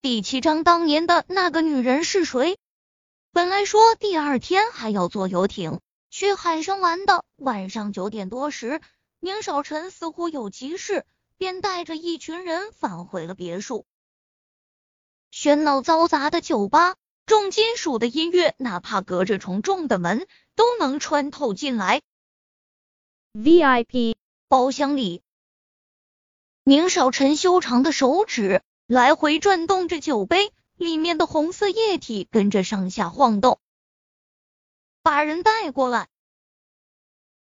第七章，当年的那个女人是谁？本来说第二天还要坐游艇去海上玩的，晚上九点多时，宁少臣似乎有急事，便带着一群人返回了别墅。喧闹嘈杂的酒吧，重金属的音乐，哪怕隔着重重的门都能穿透进来。VIP 包厢里，宁少臣修长的手指来回转动着酒杯，里面的红色液体跟着上下晃动。把人带过来。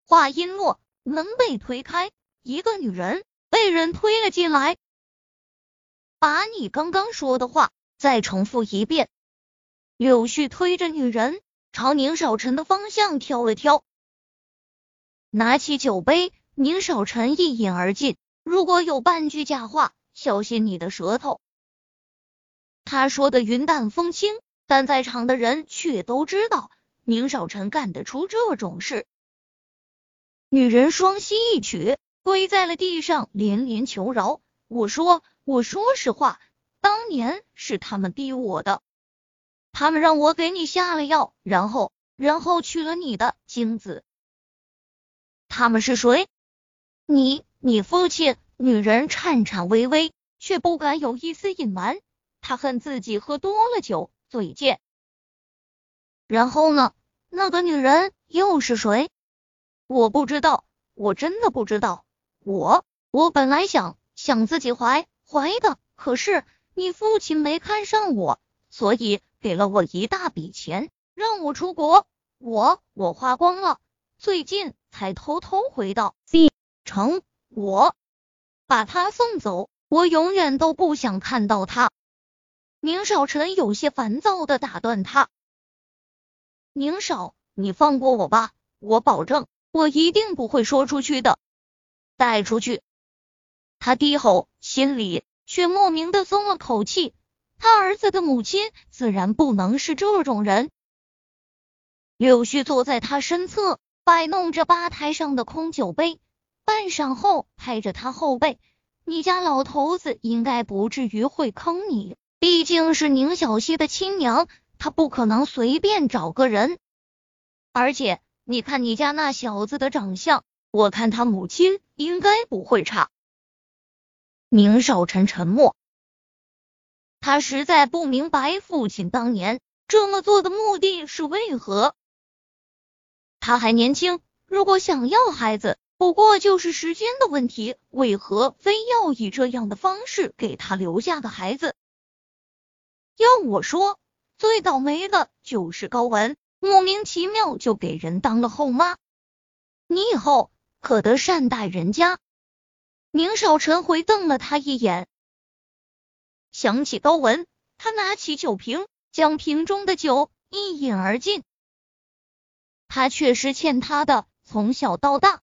话音落，门被推开，一个女人被人推了进来。把你刚刚说的话再重复一遍。柳絮推着女人朝宁少臣的方向挑了挑，拿起酒杯，宁少臣一饮而尽。如果有半句假话，小心你的舌头。他说的云淡风轻，但在场的人却都知道宁少臣干得出这种事。女人双膝一曲，跪在了地上，连连求饶。我说。我说实话，当年是他们逼我的，他们让我给你下了药，然后，然后取了你的精子。他们是谁？你，你父亲。女人颤颤巍巍，却不敢有一丝隐瞒。她恨自己喝多了酒，嘴贱。然后呢？那个女人又是谁？我不知道，我真的不知道。我，我本来想想自己怀。怀的，可是你父亲没看上我，所以给了我一大笔钱，让我出国。我我花光了，最近才偷偷回到 C 城。我把他送走，我永远都不想看到他。宁少臣有些烦躁的打断他：“宁少，你放过我吧，我保证，我一定不会说出去的。带出去。”他低吼，心里却莫名的松了口气。他儿子的母亲自然不能是这种人。柳絮坐在他身侧，摆弄着吧台上的空酒杯，半晌后拍着他后背：“你家老头子应该不至于会坑你，毕竟是宁小溪的亲娘，他不可能随便找个人。而且你看你家那小子的长相，我看他母亲应该不会差。”宁少臣沉默，他实在不明白父亲当年这么做的目的是为何。他还年轻，如果想要孩子，不过就是时间的问题，为何非要以这样的方式给他留下个孩子？要我说，最倒霉的就是高文，莫名其妙就给人当了后妈，你以后可得善待人家。宁少臣回瞪了他一眼，想起高文，他拿起酒瓶，将瓶中的酒一饮而尽。他确实欠他的，从小到大，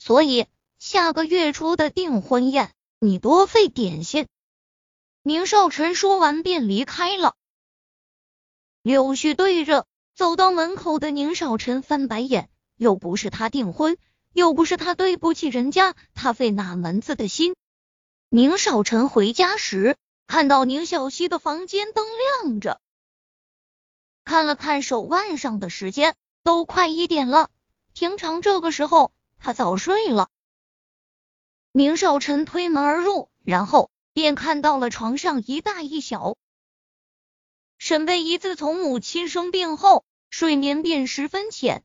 所以下个月初的订婚宴，你多费点心。宁少臣说完便离开了。柳絮对着走到门口的宁少臣翻白眼，又不是他订婚。又不是他对不起人家，他费哪门子的心？宁少臣回家时，看到宁小溪的房间灯亮着，看了看手腕上的时间，都快一点了。平常这个时候，他早睡了。明少臣推门而入，然后便看到了床上一大一小。沈贝依自从母亲生病后，睡眠便十分浅，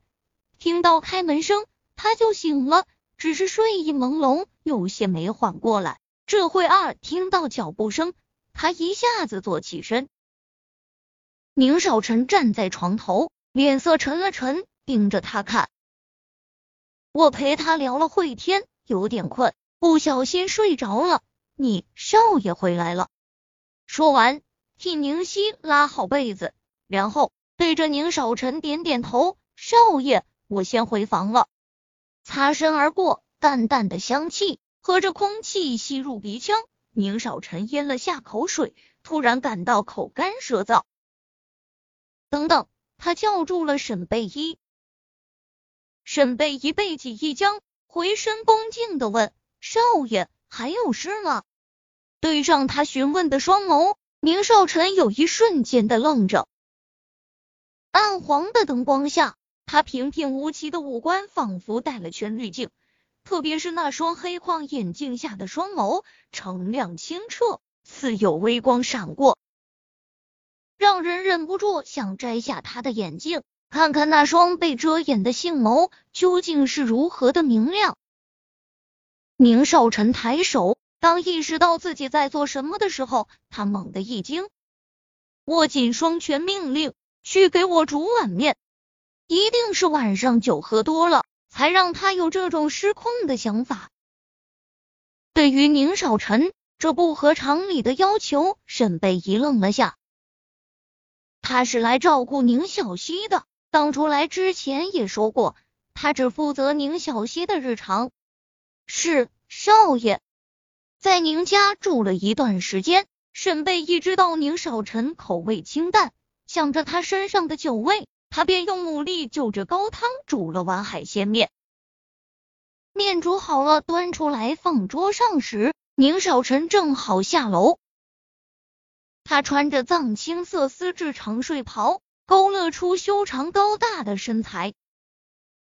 听到开门声。他就醒了，只是睡意朦胧，有些没缓过来。这会儿听到脚步声，他一下子坐起身。宁少臣站在床头，脸色沉了沉，盯着他看。我陪他聊了会天，有点困，不小心睡着了。你少爷回来了。说完，替宁熙拉好被子，然后对着宁少臣点点头：“少爷，我先回房了。”擦身而过，淡淡的香气和着空气吸入鼻腔。宁少臣咽了下口水，突然感到口干舌燥。等等，他叫住了沈贝依。沈贝依背脊一僵，回身恭敬的问：“少爷，还有事吗？”对上他询问的双眸，宁少臣有一瞬间的愣着。暗黄的灯光下，他平平无奇的五官仿佛带了圈滤镜，特别是那双黑框眼镜下的双眸，澄亮清澈，似有微光闪过，让人忍不住想摘下他的眼镜，看看那双被遮掩的杏眸究竟是如何的明亮。宁少臣抬手，当意识到自己在做什么的时候，他猛地一惊，握紧双拳，命令。去给我煮碗面，一定是晚上酒喝多了，才让他有这种失控的想法。对于宁少臣这不合常理的要求，沈贝一愣了下。他是来照顾宁小溪的，当初来之前也说过，他只负责宁小溪的日常。是少爷，在宁家住了一段时间，沈贝一知道宁少臣口味清淡。想着他身上的酒味，他便用牡蛎就着高汤煮了碗海鲜面。面煮好了，端出来放桌上时，宁少臣正好下楼。他穿着藏青色丝质长睡袍，勾勒出修长高大的身材，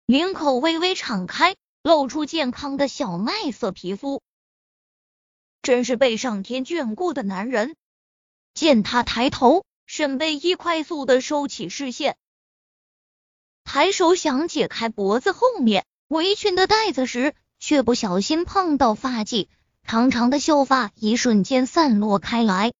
领口微微敞开，露出健康的小麦色皮肤，真是被上天眷顾的男人。见他抬头。沈贝依快速的收起视线，抬手想解开脖子后面围裙的带子时，却不小心碰到发髻，长长的秀发一瞬间散落开来。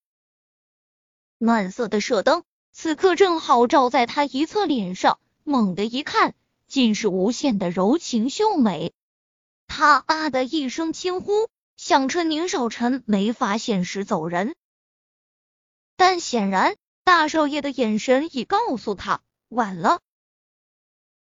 暖色的射灯此刻正好照在他一侧脸上，猛地一看，尽是无限的柔情秀美。他啊的一声轻呼，想趁宁少臣没发现时走人，但显然。大少爷的眼神已告诉他，晚了。